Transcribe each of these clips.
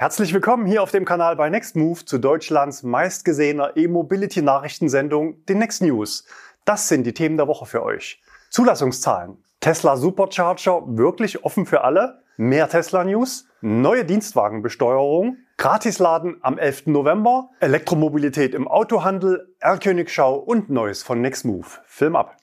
Herzlich willkommen hier auf dem Kanal bei Nextmove zu Deutschlands meistgesehener E-Mobility-Nachrichtensendung, den Next News. Das sind die Themen der Woche für euch. Zulassungszahlen. Tesla Supercharger wirklich offen für alle? Mehr Tesla News? Neue Dienstwagenbesteuerung? Gratisladen am 11. November? Elektromobilität im Autohandel? Erlkönigschau und Neues von Nextmove. Film ab.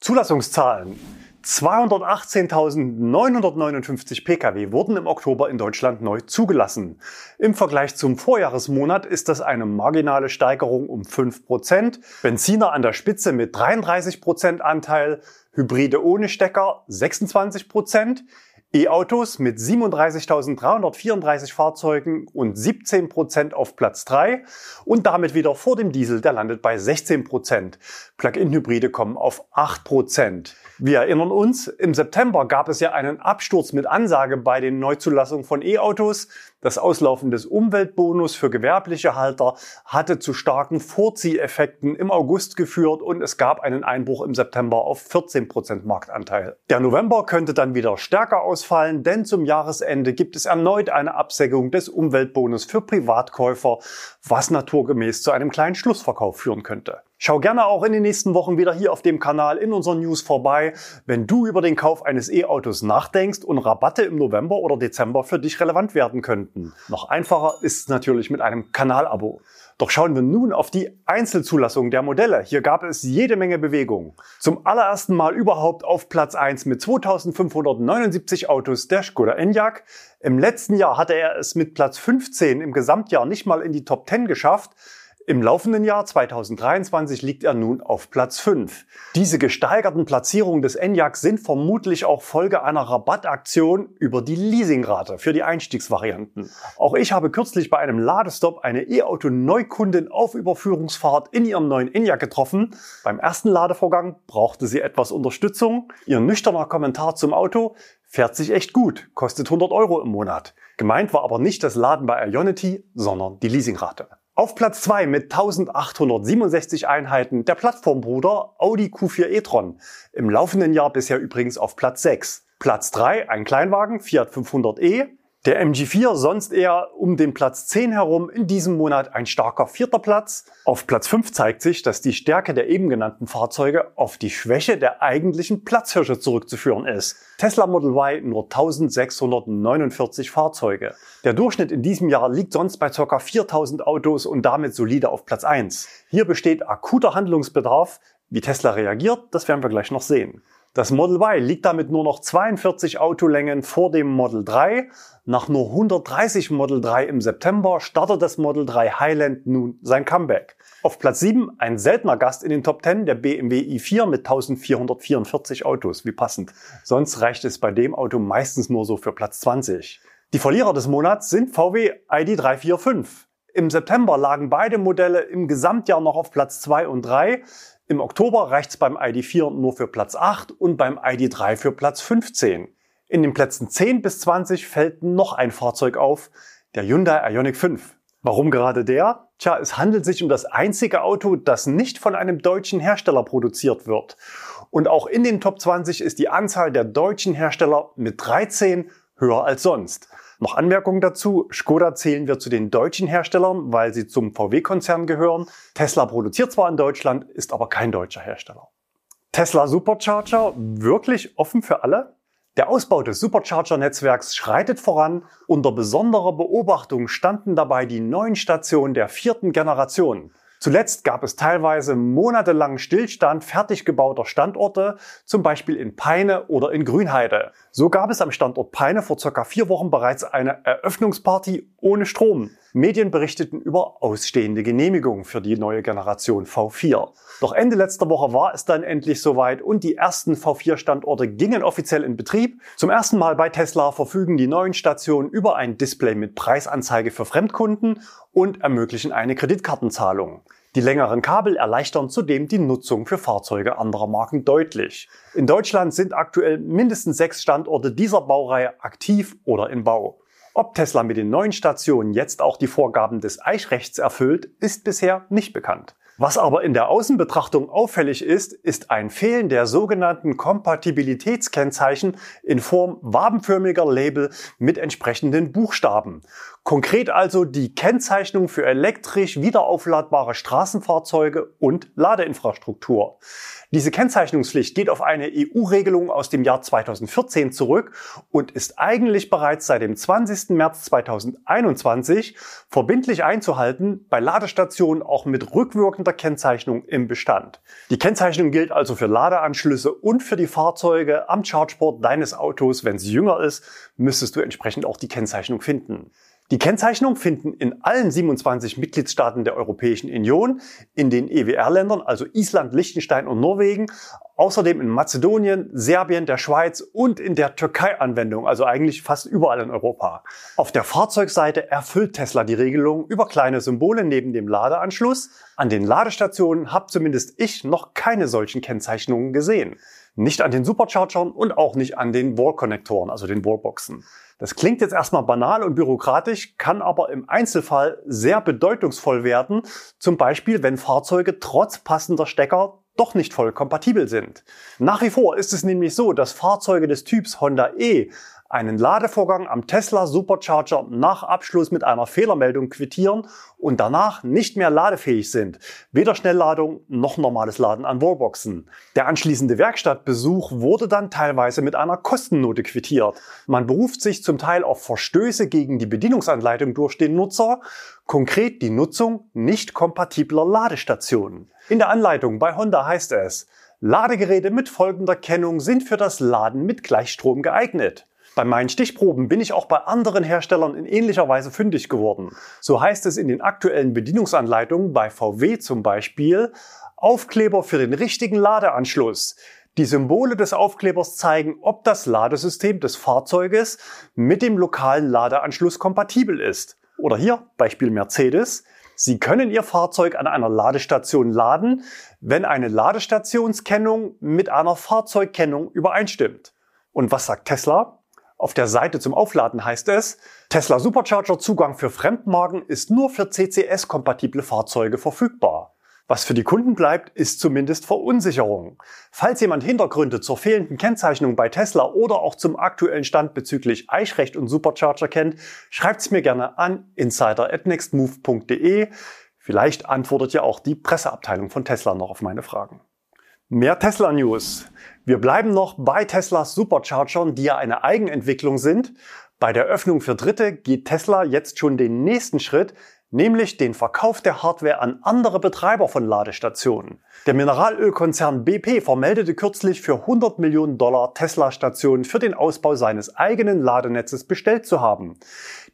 Zulassungszahlen. 218.959 Pkw wurden im Oktober in Deutschland neu zugelassen. Im Vergleich zum Vorjahresmonat ist das eine marginale Steigerung um 5%. Benziner an der Spitze mit 33% Anteil, Hybride ohne Stecker 26%, E-Autos mit 37.334 Fahrzeugen und 17% auf Platz 3 und damit wieder vor dem Diesel, der landet bei 16 Plug-in-Hybride kommen auf 8% Wir erinnern uns, im September gab es ja einen Absturz mit Ansage bei den Neuzulassungen von E-Autos. Das Auslaufen des Umweltbonus für gewerbliche Halter hatte zu starken Vorzieheffekten im August geführt und es gab einen Einbruch im September auf 14% Marktanteil. Der November könnte dann wieder stärker ausfallen, denn zum Jahresende gibt es erneut eine Absenkung des Umweltbonus für Privatkäufer, was naturgemäß zu einem kleinen Schlussverkauf führen könnte. Schau gerne auch in den nächsten Wochen wieder hier auf dem Kanal in unseren News vorbei, wenn du über den Kauf eines E-Autos nachdenkst und Rabatte im November oder Dezember für dich relevant werden könnten. Noch einfacher ist es natürlich mit einem Kanalabo. Doch schauen wir nun auf die Einzelzulassung der Modelle. Hier gab es jede Menge Bewegung. Zum allerersten Mal überhaupt auf Platz 1 mit 2579 Autos der Skoda Enyaq. Im letzten Jahr hatte er es mit Platz 15 im Gesamtjahr nicht mal in die Top 10 geschafft. Im laufenden Jahr 2023 liegt er nun auf Platz 5. Diese gesteigerten Platzierungen des Enyaq sind vermutlich auch Folge einer Rabattaktion über die Leasingrate für die Einstiegsvarianten. Auch ich habe kürzlich bei einem Ladestopp eine E-Auto-Neukundin auf Überführungsfahrt in ihrem neuen Enyaq getroffen. Beim ersten Ladevorgang brauchte sie etwas Unterstützung. Ihr nüchterner Kommentar zum Auto fährt sich echt gut, kostet 100 Euro im Monat. Gemeint war aber nicht das Laden bei Ionity, sondern die Leasingrate. Auf Platz 2 mit 1867 Einheiten der Plattformbruder Audi Q4 e-tron. Im laufenden Jahr bisher übrigens auf Platz 6. Platz 3 ein Kleinwagen Fiat 500e. Der MG4 sonst eher um den Platz 10 herum, in diesem Monat ein starker vierter Platz. Auf Platz 5 zeigt sich, dass die Stärke der eben genannten Fahrzeuge auf die Schwäche der eigentlichen Platzhirsche zurückzuführen ist. Tesla Model Y nur 1649 Fahrzeuge. Der Durchschnitt in diesem Jahr liegt sonst bei ca. 4000 Autos und damit solide auf Platz 1. Hier besteht akuter Handlungsbedarf. Wie Tesla reagiert, das werden wir gleich noch sehen. Das Model Y liegt damit nur noch 42 Autolängen vor dem Model 3. Nach nur 130 Model 3 im September startet das Model 3 Highland nun sein Comeback. Auf Platz 7 ein seltener Gast in den Top 10, der BMW i4 mit 1444 Autos. Wie passend. Sonst reicht es bei dem Auto meistens nur so für Platz 20. Die Verlierer des Monats sind VW ID345. Im September lagen beide Modelle im Gesamtjahr noch auf Platz 2 und 3. Im Oktober reicht's beim ID4 nur für Platz 8 und beim ID3 für Platz 15. In den Plätzen 10 bis 20 fällt noch ein Fahrzeug auf, der Hyundai Ioniq 5. Warum gerade der? Tja, es handelt sich um das einzige Auto, das nicht von einem deutschen Hersteller produziert wird. Und auch in den Top 20 ist die Anzahl der deutschen Hersteller mit 13 höher als sonst. Noch Anmerkungen dazu. Skoda zählen wir zu den deutschen Herstellern, weil sie zum VW-Konzern gehören. Tesla produziert zwar in Deutschland, ist aber kein deutscher Hersteller. Tesla Supercharger wirklich offen für alle? Der Ausbau des Supercharger-Netzwerks schreitet voran. Unter besonderer Beobachtung standen dabei die neuen Stationen der vierten Generation. Zuletzt gab es teilweise monatelangen Stillstand fertig gebauter Standorte, zum Beispiel in Peine oder in Grünheide. So gab es am Standort Peine vor circa vier Wochen bereits eine Eröffnungsparty ohne Strom. Medien berichteten über ausstehende Genehmigungen für die neue Generation V4. Doch Ende letzter Woche war es dann endlich soweit und die ersten V4-Standorte gingen offiziell in Betrieb. Zum ersten Mal bei Tesla verfügen die neuen Stationen über ein Display mit Preisanzeige für Fremdkunden und ermöglichen eine Kreditkartenzahlung. Die längeren Kabel erleichtern zudem die Nutzung für Fahrzeuge anderer Marken deutlich. In Deutschland sind aktuell mindestens sechs Standorte dieser Baureihe aktiv oder in Bau. Ob Tesla mit den neuen Stationen jetzt auch die Vorgaben des Eichrechts erfüllt, ist bisher nicht bekannt. Was aber in der Außenbetrachtung auffällig ist, ist ein Fehlen der sogenannten Kompatibilitätskennzeichen in Form wabenförmiger Label mit entsprechenden Buchstaben. Konkret also die Kennzeichnung für elektrisch wiederaufladbare Straßenfahrzeuge und Ladeinfrastruktur. Diese Kennzeichnungspflicht geht auf eine EU-Regelung aus dem Jahr 2014 zurück und ist eigentlich bereits seit dem 20. März 2021 verbindlich einzuhalten bei Ladestationen auch mit rückwirkender Kennzeichnung im Bestand. Die Kennzeichnung gilt also für Ladeanschlüsse und für die Fahrzeuge am Chargeport deines Autos. Wenn es jünger ist, müsstest du entsprechend auch die Kennzeichnung finden. Die Kennzeichnung finden in allen 27 Mitgliedstaaten der Europäischen Union, in den EWR-Ländern, also Island, Liechtenstein und Norwegen, außerdem in Mazedonien, Serbien, der Schweiz und in der Türkei Anwendung, also eigentlich fast überall in Europa. Auf der Fahrzeugseite erfüllt Tesla die Regelung über kleine Symbole neben dem Ladeanschluss. An den Ladestationen habe zumindest ich noch keine solchen Kennzeichnungen gesehen. Nicht an den Superchargern und auch nicht an den Wall-Konnektoren, also den Wallboxen. Das klingt jetzt erstmal banal und bürokratisch, kann aber im Einzelfall sehr bedeutungsvoll werden. Zum Beispiel, wenn Fahrzeuge trotz passender Stecker doch nicht voll kompatibel sind. Nach wie vor ist es nämlich so, dass Fahrzeuge des Typs Honda E einen Ladevorgang am Tesla Supercharger nach Abschluss mit einer Fehlermeldung quittieren und danach nicht mehr ladefähig sind. Weder Schnellladung noch normales Laden an Wallboxen. Der anschließende Werkstattbesuch wurde dann teilweise mit einer Kostennote quittiert. Man beruft sich zum Teil auf Verstöße gegen die Bedienungsanleitung durch den Nutzer, konkret die Nutzung nicht kompatibler Ladestationen. In der Anleitung bei Honda heißt es, Ladegeräte mit folgender Kennung sind für das Laden mit Gleichstrom geeignet. Bei meinen Stichproben bin ich auch bei anderen Herstellern in ähnlicher Weise fündig geworden. So heißt es in den aktuellen Bedienungsanleitungen bei VW zum Beispiel Aufkleber für den richtigen Ladeanschluss. Die Symbole des Aufklebers zeigen, ob das Ladesystem des Fahrzeuges mit dem lokalen Ladeanschluss kompatibel ist. Oder hier Beispiel Mercedes. Sie können Ihr Fahrzeug an einer Ladestation laden, wenn eine Ladestationskennung mit einer Fahrzeugkennung übereinstimmt. Und was sagt Tesla? Auf der Seite zum Aufladen heißt es, Tesla Supercharger Zugang für Fremdmarken ist nur für CCS-kompatible Fahrzeuge verfügbar. Was für die Kunden bleibt, ist zumindest Verunsicherung. Falls jemand Hintergründe zur fehlenden Kennzeichnung bei Tesla oder auch zum aktuellen Stand bezüglich Eichrecht und Supercharger kennt, schreibt's mir gerne an insider@nextmove.de. Vielleicht antwortet ja auch die Presseabteilung von Tesla noch auf meine Fragen. Mehr Tesla News. Wir bleiben noch bei Teslas Superchargern, die ja eine Eigenentwicklung sind. Bei der Öffnung für Dritte geht Tesla jetzt schon den nächsten Schritt, nämlich den Verkauf der Hardware an andere Betreiber von Ladestationen. Der Mineralölkonzern BP vermeldete kürzlich für 100 Millionen Dollar Tesla-Stationen für den Ausbau seines eigenen Ladenetzes bestellt zu haben.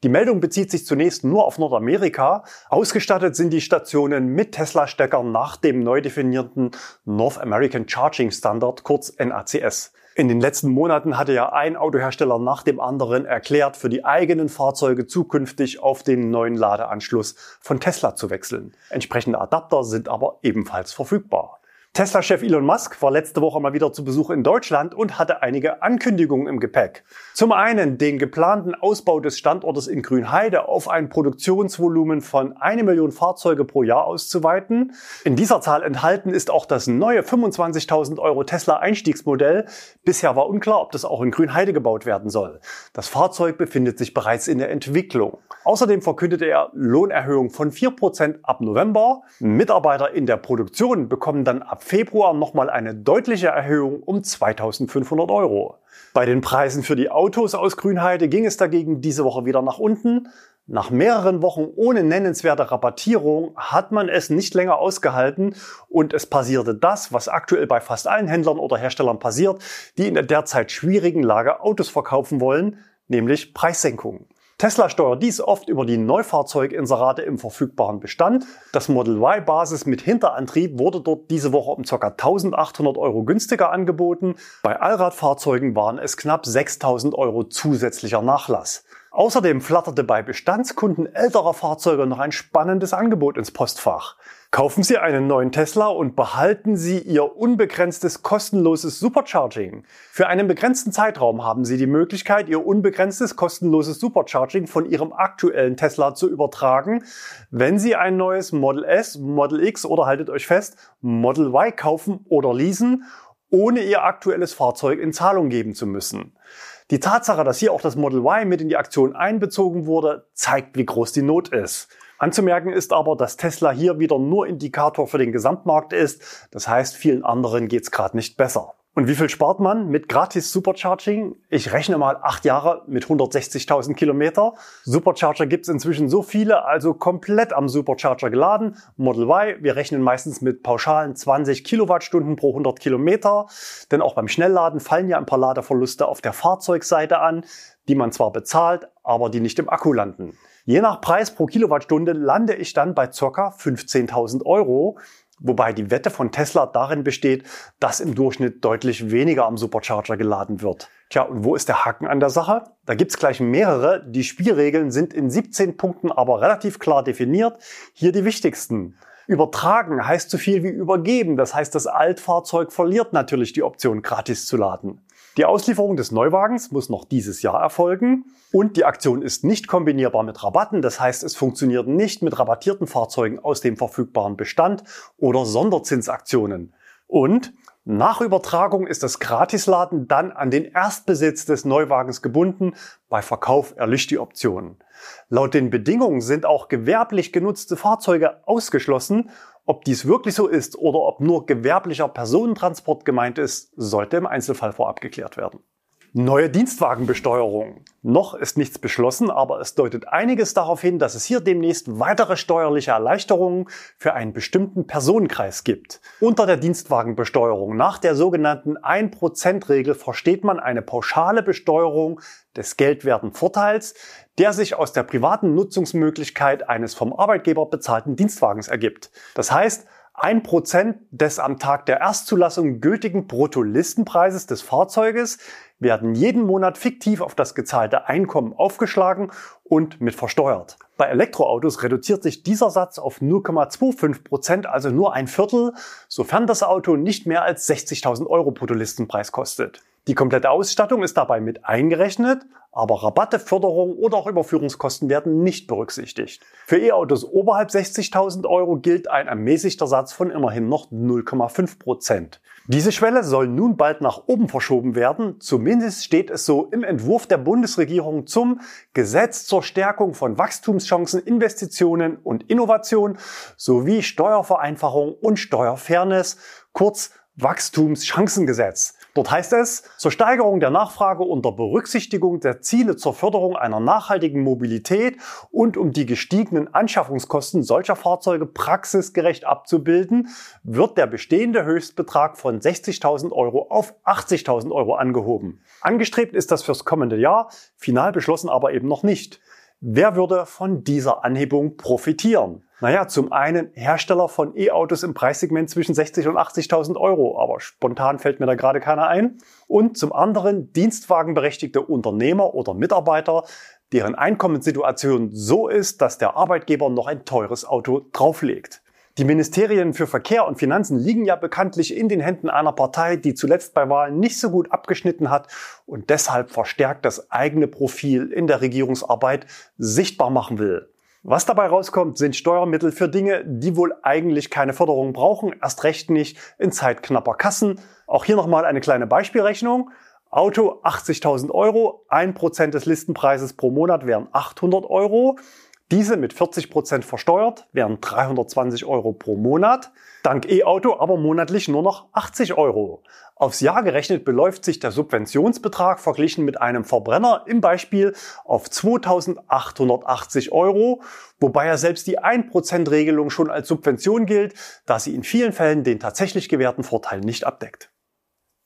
Die Meldung bezieht sich zunächst nur auf Nordamerika. Ausgestattet sind die Stationen mit Tesla-Steckern nach dem neu definierten North American Charging Standard, kurz NACS. In den letzten Monaten hatte ja ein Autohersteller nach dem anderen erklärt, für die eigenen Fahrzeuge zukünftig auf den neuen Ladeanschluss von Tesla zu wechseln. Entsprechende Adapter sind aber ebenfalls verfügbar. Tesla-Chef Elon Musk war letzte Woche mal wieder zu Besuch in Deutschland und hatte einige Ankündigungen im Gepäck. Zum einen den geplanten Ausbau des Standortes in Grünheide auf ein Produktionsvolumen von eine Million Fahrzeuge pro Jahr auszuweiten. In dieser Zahl enthalten ist auch das neue 25.000 Euro Tesla Einstiegsmodell. Bisher war unklar, ob das auch in Grünheide gebaut werden soll. Das Fahrzeug befindet sich bereits in der Entwicklung. Außerdem verkündete er Lohnerhöhung von 4% ab November. Mitarbeiter in der Produktion bekommen dann ab Februar nochmal eine deutliche Erhöhung um 2500 Euro. Bei den Preisen für die Autos aus Grünheide ging es dagegen diese Woche wieder nach unten. Nach mehreren Wochen ohne nennenswerte Rabattierung hat man es nicht länger ausgehalten und es passierte das, was aktuell bei fast allen Händlern oder Herstellern passiert, die in der derzeit schwierigen Lage Autos verkaufen wollen, nämlich Preissenkungen. Tesla steuert dies oft über die Neufahrzeuginserate im verfügbaren Bestand. Das Model Y Basis mit Hinterantrieb wurde dort diese Woche um ca. 1800 Euro günstiger angeboten. Bei Allradfahrzeugen waren es knapp 6000 Euro zusätzlicher Nachlass. Außerdem flatterte bei Bestandskunden älterer Fahrzeuge noch ein spannendes Angebot ins Postfach. Kaufen Sie einen neuen Tesla und behalten Sie Ihr unbegrenztes kostenloses Supercharging. Für einen begrenzten Zeitraum haben Sie die Möglichkeit, Ihr unbegrenztes kostenloses Supercharging von Ihrem aktuellen Tesla zu übertragen, wenn Sie ein neues Model S, Model X oder haltet euch fest, Model Y kaufen oder leasen, ohne Ihr aktuelles Fahrzeug in Zahlung geben zu müssen. Die Tatsache, dass hier auch das Model Y mit in die Aktion einbezogen wurde, zeigt, wie groß die Not ist. Anzumerken ist aber, dass Tesla hier wieder nur Indikator für den Gesamtmarkt ist. Das heißt, vielen anderen geht's gerade nicht besser. Und wie viel spart man mit gratis Supercharging? Ich rechne mal acht Jahre mit 160.000 Kilometer. Supercharger gibt's inzwischen so viele, also komplett am Supercharger geladen. Model Y, wir rechnen meistens mit pauschalen 20 Kilowattstunden pro 100 Kilometer. Denn auch beim Schnellladen fallen ja ein paar Ladeverluste auf der Fahrzeugseite an, die man zwar bezahlt, aber die nicht im Akku landen. Je nach Preis pro Kilowattstunde lande ich dann bei ca. 15.000 Euro, wobei die Wette von Tesla darin besteht, dass im Durchschnitt deutlich weniger am Supercharger geladen wird. Tja, und wo ist der Haken an der Sache? Da gibt's gleich mehrere. Die Spielregeln sind in 17 Punkten aber relativ klar definiert. Hier die wichtigsten. Übertragen heißt so viel wie übergeben. Das heißt, das Altfahrzeug verliert natürlich die Option, gratis zu laden. Die Auslieferung des Neuwagens muss noch dieses Jahr erfolgen und die Aktion ist nicht kombinierbar mit Rabatten. Das heißt, es funktioniert nicht mit rabattierten Fahrzeugen aus dem verfügbaren Bestand oder Sonderzinsaktionen. Und nach Übertragung ist das Gratisladen dann an den Erstbesitz des Neuwagens gebunden. Bei Verkauf erlischt die Option. Laut den Bedingungen sind auch gewerblich genutzte Fahrzeuge ausgeschlossen ob dies wirklich so ist oder ob nur gewerblicher Personentransport gemeint ist, sollte im Einzelfall vorab geklärt werden. Neue Dienstwagenbesteuerung. Noch ist nichts beschlossen, aber es deutet einiges darauf hin, dass es hier demnächst weitere steuerliche Erleichterungen für einen bestimmten Personenkreis gibt. Unter der Dienstwagenbesteuerung nach der sogenannten 1%-Regel versteht man eine pauschale Besteuerung des geldwerten Vorteils, der sich aus der privaten Nutzungsmöglichkeit eines vom Arbeitgeber bezahlten Dienstwagens ergibt. Das heißt, ein Prozent des am Tag der Erstzulassung gültigen Bruttolistenpreises des Fahrzeuges werden jeden Monat fiktiv auf das gezahlte Einkommen aufgeschlagen und mit versteuert. Bei Elektroautos reduziert sich dieser Satz auf 0,25 Prozent, also nur ein Viertel, sofern das Auto nicht mehr als 60.000 Euro Bruttolistenpreis kostet. Die komplette Ausstattung ist dabei mit eingerechnet, aber Rabatte, Förderung oder auch Überführungskosten werden nicht berücksichtigt. Für E-Autos oberhalb 60.000 Euro gilt ein ermäßigter Satz von immerhin noch 0,5 Prozent. Diese Schwelle soll nun bald nach oben verschoben werden. Zumindest steht es so im Entwurf der Bundesregierung zum Gesetz zur Stärkung von Wachstumschancen, Investitionen und Innovation sowie Steuervereinfachung und Steuerfairness, kurz Wachstumschancengesetz. Dort heißt es, zur Steigerung der Nachfrage unter Berücksichtigung der Ziele zur Förderung einer nachhaltigen Mobilität und um die gestiegenen Anschaffungskosten solcher Fahrzeuge praxisgerecht abzubilden, wird der bestehende Höchstbetrag von 60.000 Euro auf 80.000 Euro angehoben. Angestrebt ist das fürs kommende Jahr, final beschlossen aber eben noch nicht. Wer würde von dieser Anhebung profitieren? Naja, zum einen Hersteller von E-Autos im Preissegment zwischen 60 und 80.000 Euro, aber spontan fällt mir da gerade keiner ein. Und zum anderen dienstwagenberechtigte Unternehmer oder Mitarbeiter, deren Einkommenssituation so ist, dass der Arbeitgeber noch ein teures Auto drauflegt. Die Ministerien für Verkehr und Finanzen liegen ja bekanntlich in den Händen einer Partei, die zuletzt bei Wahlen nicht so gut abgeschnitten hat und deshalb verstärkt das eigene Profil in der Regierungsarbeit sichtbar machen will. Was dabei rauskommt, sind Steuermittel für Dinge, die wohl eigentlich keine Förderung brauchen, erst recht nicht in zeitknapper Kassen. Auch hier nochmal eine kleine Beispielrechnung. Auto 80.000 Euro, 1% des Listenpreises pro Monat wären 800 Euro. Diese mit 40 Prozent versteuert wären 320 Euro pro Monat. Dank E-Auto aber monatlich nur noch 80 Euro. Aufs Jahr gerechnet beläuft sich der Subventionsbetrag verglichen mit einem Verbrenner im Beispiel auf 2880 Euro, wobei ja selbst die 1% Regelung schon als Subvention gilt, da sie in vielen Fällen den tatsächlich gewährten Vorteil nicht abdeckt.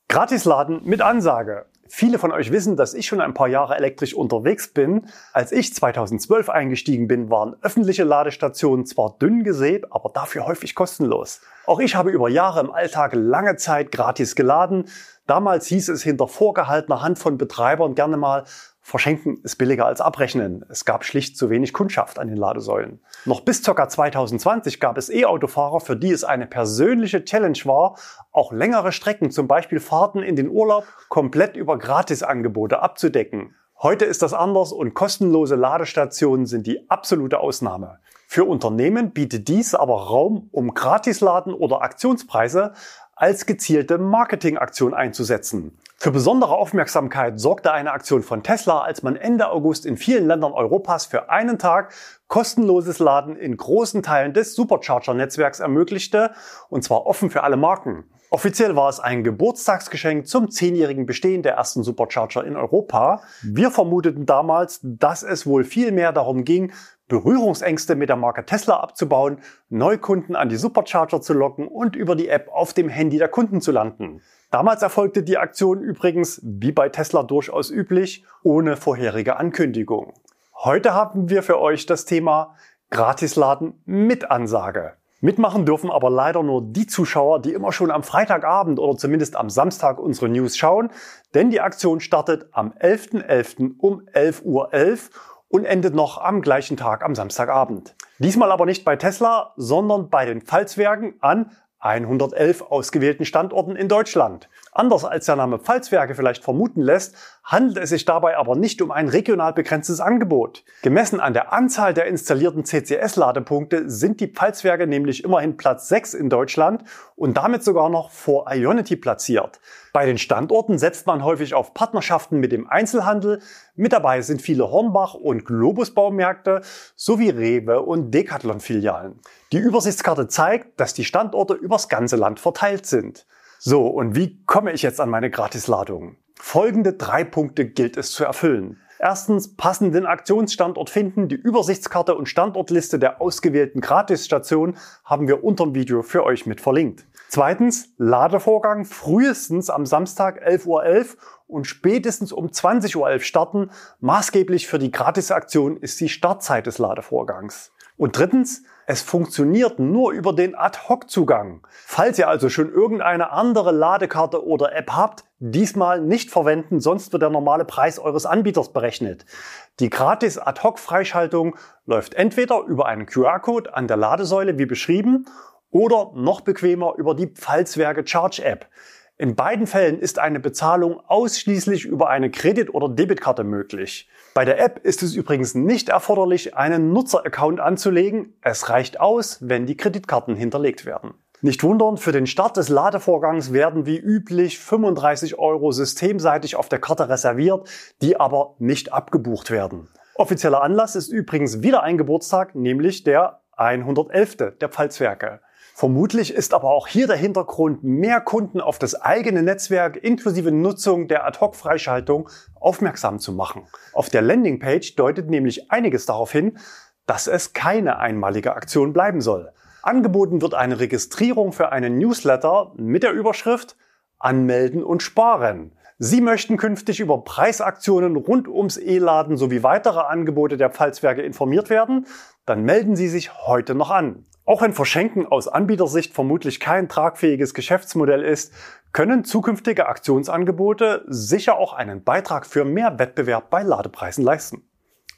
Gratisladen mit Ansage. Viele von euch wissen, dass ich schon ein paar Jahre elektrisch unterwegs bin. Als ich 2012 eingestiegen bin, waren öffentliche Ladestationen zwar dünn gesät, aber dafür häufig kostenlos. Auch ich habe über Jahre im Alltag lange Zeit gratis geladen. Damals hieß es hinter vorgehaltener Hand von Betreibern gerne mal, Verschenken ist billiger als abrechnen. Es gab schlicht zu wenig Kundschaft an den Ladesäulen. Noch bis ca. 2020 gab es E-Autofahrer, für die es eine persönliche Challenge war, auch längere Strecken, zum Beispiel Fahrten in den Urlaub, komplett über Gratisangebote abzudecken. Heute ist das anders und kostenlose Ladestationen sind die absolute Ausnahme. Für Unternehmen bietet dies aber Raum, um Gratisladen oder Aktionspreise als gezielte Marketingaktion einzusetzen. Für besondere Aufmerksamkeit sorgte eine Aktion von Tesla, als man Ende August in vielen Ländern Europas für einen Tag kostenloses Laden in großen Teilen des Supercharger-Netzwerks ermöglichte, und zwar offen für alle Marken. Offiziell war es ein Geburtstagsgeschenk zum zehnjährigen Bestehen der ersten Supercharger in Europa. Wir vermuteten damals, dass es wohl viel mehr darum ging, Berührungsängste mit der Marke Tesla abzubauen, Neukunden an die Supercharger zu locken und über die App auf dem Handy der Kunden zu landen. Damals erfolgte die Aktion übrigens, wie bei Tesla durchaus üblich, ohne vorherige Ankündigung. Heute haben wir für euch das Thema Gratisladen mit Ansage. Mitmachen dürfen aber leider nur die Zuschauer, die immer schon am Freitagabend oder zumindest am Samstag unsere News schauen, denn die Aktion startet am 11.11. .11. um 11.11 Uhr .11 und endet noch am gleichen Tag am Samstagabend. Diesmal aber nicht bei Tesla, sondern bei den Pfalzwerken an 111 ausgewählten Standorten in Deutschland. Anders als der Name Pfalzwerke vielleicht vermuten lässt, handelt es sich dabei aber nicht um ein regional begrenztes Angebot. Gemessen an der Anzahl der installierten CCS-Ladepunkte sind die Pfalzwerke nämlich immerhin Platz 6 in Deutschland und damit sogar noch vor Ionity platziert. Bei den Standorten setzt man häufig auf Partnerschaften mit dem Einzelhandel. Mit dabei sind viele Hornbach- und Globus-Baumärkte sowie Rewe- und Decathlon-Filialen. Die Übersichtskarte zeigt, dass die Standorte übers ganze Land verteilt sind. So, und wie komme ich jetzt an meine Gratisladung? Folgende drei Punkte gilt es zu erfüllen. Erstens passenden Aktionsstandort finden. Die Übersichtskarte und Standortliste der ausgewählten Gratisstation haben wir unter dem Video für euch mit verlinkt. Zweitens Ladevorgang frühestens am Samstag 11.11 Uhr .11 und spätestens um 20.11 Uhr starten. Maßgeblich für die Gratisaktion ist die Startzeit des Ladevorgangs. Und drittens, es funktioniert nur über den Ad-Hoc-Zugang. Falls ihr also schon irgendeine andere Ladekarte oder App habt, diesmal nicht verwenden, sonst wird der normale Preis eures Anbieters berechnet. Die gratis Ad-Hoc-Freischaltung läuft entweder über einen QR-Code an der Ladesäule wie beschrieben oder noch bequemer über die Pfalzwerke Charge App. In beiden Fällen ist eine Bezahlung ausschließlich über eine Kredit- oder Debitkarte möglich. Bei der App ist es übrigens nicht erforderlich, einen Nutzeraccount anzulegen. Es reicht aus, wenn die Kreditkarten hinterlegt werden. Nicht wundern, für den Start des Ladevorgangs werden wie üblich 35 Euro systemseitig auf der Karte reserviert, die aber nicht abgebucht werden. Offizieller Anlass ist übrigens wieder ein Geburtstag, nämlich der 111. der Pfalzwerke. Vermutlich ist aber auch hier der Hintergrund, mehr Kunden auf das eigene Netzwerk inklusive Nutzung der Ad-Hoc-Freischaltung aufmerksam zu machen. Auf der Landingpage deutet nämlich einiges darauf hin, dass es keine einmalige Aktion bleiben soll. Angeboten wird eine Registrierung für einen Newsletter mit der Überschrift Anmelden und Sparen. Sie möchten künftig über Preisaktionen rund ums E-Laden sowie weitere Angebote der Pfalzwerke informiert werden? Dann melden Sie sich heute noch an. Auch wenn Verschenken aus Anbietersicht vermutlich kein tragfähiges Geschäftsmodell ist, können zukünftige Aktionsangebote sicher auch einen Beitrag für mehr Wettbewerb bei Ladepreisen leisten.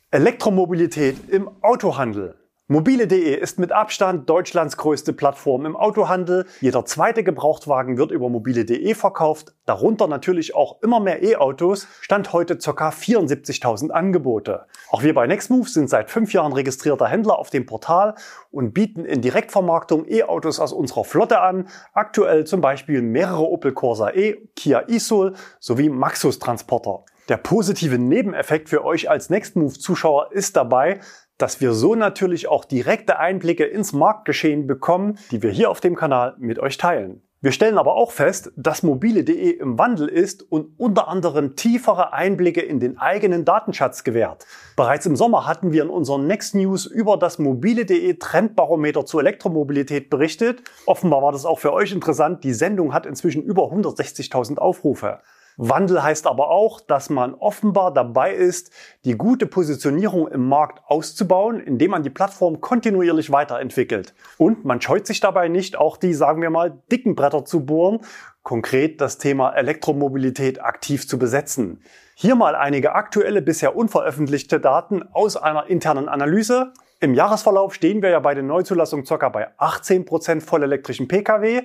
Elektromobilität im Autohandel. Mobile.de ist mit Abstand Deutschlands größte Plattform im Autohandel. Jeder zweite Gebrauchtwagen wird über mobile.de verkauft, darunter natürlich auch immer mehr E-Autos, stand heute ca. 74.000 Angebote. Auch wir bei Nextmove sind seit fünf Jahren registrierter Händler auf dem Portal und bieten in Direktvermarktung E-Autos aus unserer Flotte an, aktuell zum Beispiel mehrere Opel Corsa E, Kia e-Soul sowie Maxus Transporter. Der positive Nebeneffekt für euch als Nextmove-Zuschauer ist dabei, dass wir so natürlich auch direkte Einblicke ins Marktgeschehen bekommen, die wir hier auf dem Kanal mit euch teilen. Wir stellen aber auch fest, dass mobile.de im Wandel ist und unter anderem tiefere Einblicke in den eigenen Datenschatz gewährt. Bereits im Sommer hatten wir in unseren Next News über das mobile.de Trendbarometer zur Elektromobilität berichtet. Offenbar war das auch für euch interessant. Die Sendung hat inzwischen über 160.000 Aufrufe. Wandel heißt aber auch, dass man offenbar dabei ist, die gute Positionierung im Markt auszubauen, indem man die Plattform kontinuierlich weiterentwickelt. Und man scheut sich dabei nicht, auch die, sagen wir mal, dicken Bretter zu bohren, konkret das Thema Elektromobilität aktiv zu besetzen. Hier mal einige aktuelle, bisher unveröffentlichte Daten aus einer internen Analyse. Im Jahresverlauf stehen wir ja bei den Neuzulassungen ca. bei 18% vollelektrischen Pkw.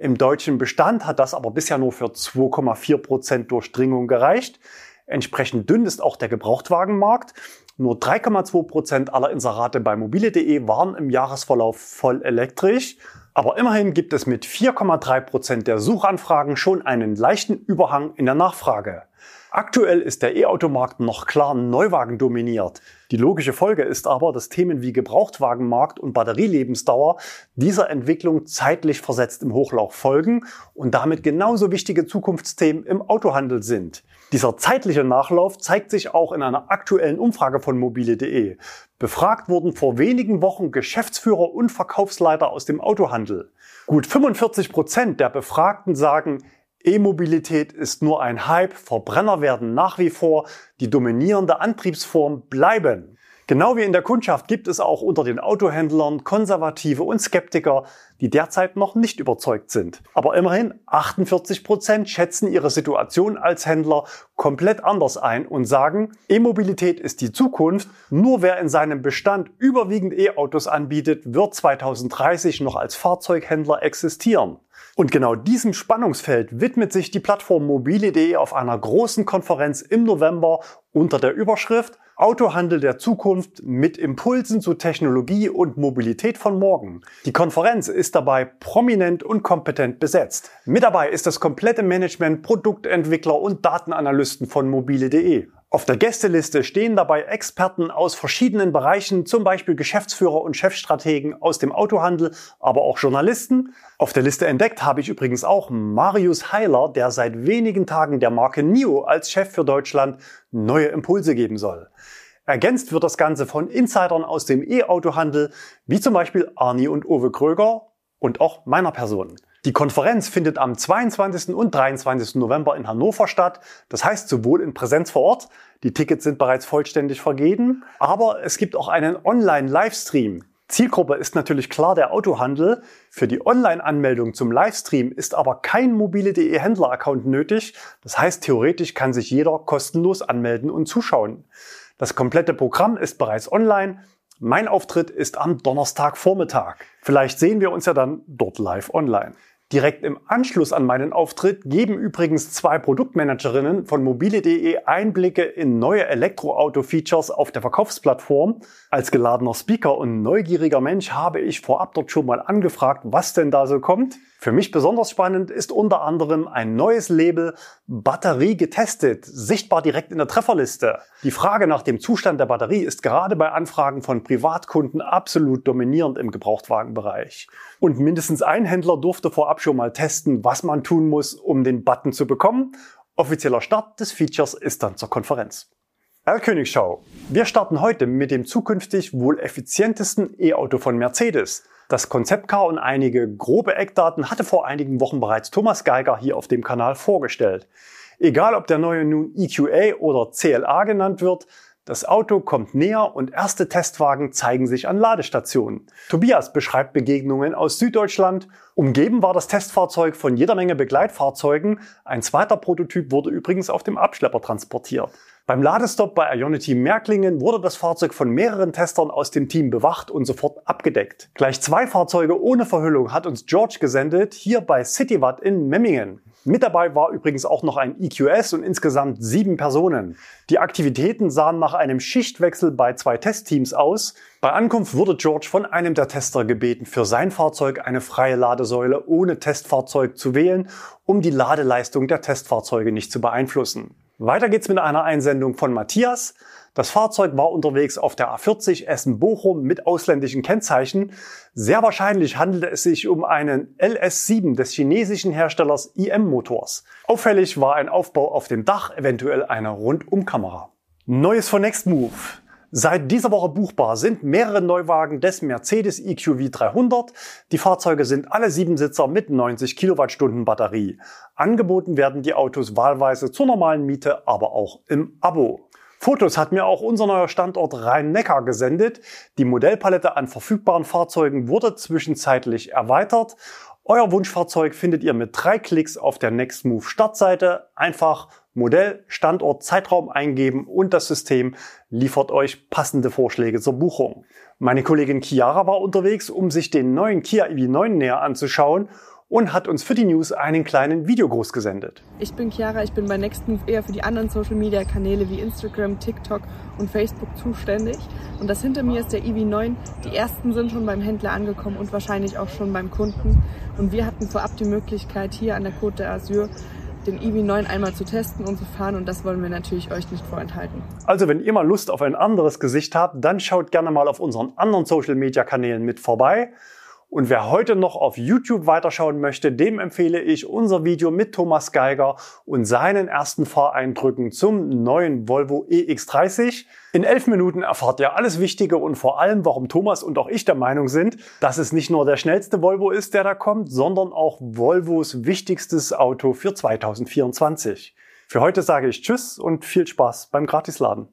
Im deutschen Bestand hat das aber bisher nur für 2,4% Durchdringung gereicht. Entsprechend dünn ist auch der Gebrauchtwagenmarkt. Nur 3,2% aller Inserate bei mobile.de waren im Jahresverlauf voll elektrisch. Aber immerhin gibt es mit 4,3% der Suchanfragen schon einen leichten Überhang in der Nachfrage. Aktuell ist der E-Automarkt noch klar Neuwagen dominiert. Die logische Folge ist aber, dass Themen wie Gebrauchtwagenmarkt und Batterielebensdauer dieser Entwicklung zeitlich versetzt im Hochlauf folgen und damit genauso wichtige Zukunftsthemen im Autohandel sind. Dieser zeitliche Nachlauf zeigt sich auch in einer aktuellen Umfrage von mobile.de. Befragt wurden vor wenigen Wochen Geschäftsführer und Verkaufsleiter aus dem Autohandel. Gut 45 Prozent der Befragten sagen, E-Mobilität ist nur ein Hype, Verbrenner werden nach wie vor die dominierende Antriebsform bleiben. Genau wie in der Kundschaft gibt es auch unter den Autohändlern Konservative und Skeptiker, die derzeit noch nicht überzeugt sind. Aber immerhin 48 Prozent schätzen ihre Situation als Händler komplett anders ein und sagen, E-Mobilität ist die Zukunft. Nur wer in seinem Bestand überwiegend E-Autos anbietet, wird 2030 noch als Fahrzeughändler existieren. Und genau diesem Spannungsfeld widmet sich die Plattform mobile.de auf einer großen Konferenz im November unter der Überschrift Autohandel der Zukunft mit Impulsen zu Technologie und Mobilität von morgen. Die Konferenz ist dabei prominent und kompetent besetzt. Mit dabei ist das komplette Management, Produktentwickler und Datenanalysten von mobile.de. Auf der Gästeliste stehen dabei Experten aus verschiedenen Bereichen, zum Beispiel Geschäftsführer und Chefstrategen aus dem Autohandel, aber auch Journalisten. Auf der Liste entdeckt habe ich übrigens auch Marius Heiler, der seit wenigen Tagen der Marke NIO als Chef für Deutschland neue Impulse geben soll. Ergänzt wird das Ganze von Insidern aus dem E-Autohandel, wie zum Beispiel Arni und Uwe Kröger und auch meiner Person. Die Konferenz findet am 22. und 23. November in Hannover statt. Das heißt sowohl in Präsenz vor Ort, die Tickets sind bereits vollständig vergeben, aber es gibt auch einen Online-Livestream. Zielgruppe ist natürlich klar der Autohandel. Für die Online-Anmeldung zum Livestream ist aber kein mobile.de Händler-Account nötig. Das heißt, theoretisch kann sich jeder kostenlos anmelden und zuschauen. Das komplette Programm ist bereits online. Mein Auftritt ist am Donnerstagvormittag. Vielleicht sehen wir uns ja dann dort live online. Direkt im Anschluss an meinen Auftritt geben übrigens zwei Produktmanagerinnen von mobile.de Einblicke in neue Elektroauto-Features auf der Verkaufsplattform. Als geladener Speaker und neugieriger Mensch habe ich vorab dort schon mal angefragt, was denn da so kommt. Für mich besonders spannend ist unter anderem ein neues Label Batterie getestet, sichtbar direkt in der Trefferliste. Die Frage nach dem Zustand der Batterie ist gerade bei Anfragen von Privatkunden absolut dominierend im Gebrauchtwagenbereich. Und mindestens ein Händler durfte vorab schon mal testen, was man tun muss, um den Button zu bekommen. Offizieller Start des Features ist dann zur Konferenz. Erlkönigschau. Wir starten heute mit dem zukünftig wohl effizientesten E-Auto von Mercedes. Das Konzeptcar und einige grobe Eckdaten hatte vor einigen Wochen bereits Thomas Geiger hier auf dem Kanal vorgestellt. Egal ob der neue nun EQA oder CLA genannt wird, das Auto kommt näher und erste Testwagen zeigen sich an Ladestationen. Tobias beschreibt Begegnungen aus Süddeutschland. Umgeben war das Testfahrzeug von jeder Menge Begleitfahrzeugen. Ein zweiter Prototyp wurde übrigens auf dem Abschlepper transportiert. Beim Ladestopp bei Ionity Merklingen wurde das Fahrzeug von mehreren Testern aus dem Team bewacht und sofort abgedeckt. Gleich zwei Fahrzeuge ohne Verhüllung hat uns George gesendet, hier bei Citywatt in Memmingen. Mit dabei war übrigens auch noch ein EQS und insgesamt sieben Personen. Die Aktivitäten sahen nach einem Schichtwechsel bei zwei Testteams aus. Bei Ankunft wurde George von einem der Tester gebeten, für sein Fahrzeug eine freie Ladesäule ohne Testfahrzeug zu wählen, um die Ladeleistung der Testfahrzeuge nicht zu beeinflussen. Weiter geht's mit einer Einsendung von Matthias. Das Fahrzeug war unterwegs auf der A40 Essen-Bochum mit ausländischen Kennzeichen. Sehr wahrscheinlich handelte es sich um einen LS7 des chinesischen Herstellers IM Motors. Auffällig war ein Aufbau auf dem Dach, eventuell eine Rundumkamera. Neues von Nextmove. Seit dieser Woche buchbar sind mehrere Neuwagen des Mercedes EQV 300. Die Fahrzeuge sind alle Siebensitzer mit 90 Kilowattstunden Batterie. Angeboten werden die Autos wahlweise zur normalen Miete, aber auch im Abo. Fotos hat mir auch unser neuer Standort Rhein-Neckar gesendet. Die Modellpalette an verfügbaren Fahrzeugen wurde zwischenzeitlich erweitert. Euer Wunschfahrzeug findet ihr mit drei Klicks auf der Nextmove Startseite. Einfach Modell, Standort, Zeitraum eingeben und das System liefert euch passende Vorschläge zur Buchung. Meine Kollegin Chiara war unterwegs, um sich den neuen Kia EV9 näher anzuschauen und hat uns für die News einen kleinen Videogruß gesendet. Ich bin Chiara, ich bin bei Nextmove eher für die anderen Social Media Kanäle wie Instagram, TikTok und Facebook zuständig. Und das hinter mir ist der EV9. Die ersten sind schon beim Händler angekommen und wahrscheinlich auch schon beim Kunden. Und wir hatten vorab die Möglichkeit, hier an der Côte d'Azur den EV9 einmal zu testen und zu fahren und das wollen wir natürlich euch nicht vorenthalten. Also wenn ihr mal Lust auf ein anderes Gesicht habt, dann schaut gerne mal auf unseren anderen Social Media Kanälen mit vorbei. Und wer heute noch auf YouTube weiterschauen möchte, dem empfehle ich unser Video mit Thomas Geiger und seinen ersten Fahreindrücken zum neuen Volvo EX30. In elf Minuten erfahrt ihr alles Wichtige und vor allem, warum Thomas und auch ich der Meinung sind, dass es nicht nur der schnellste Volvo ist, der da kommt, sondern auch Volvos wichtigstes Auto für 2024. Für heute sage ich Tschüss und viel Spaß beim Gratisladen.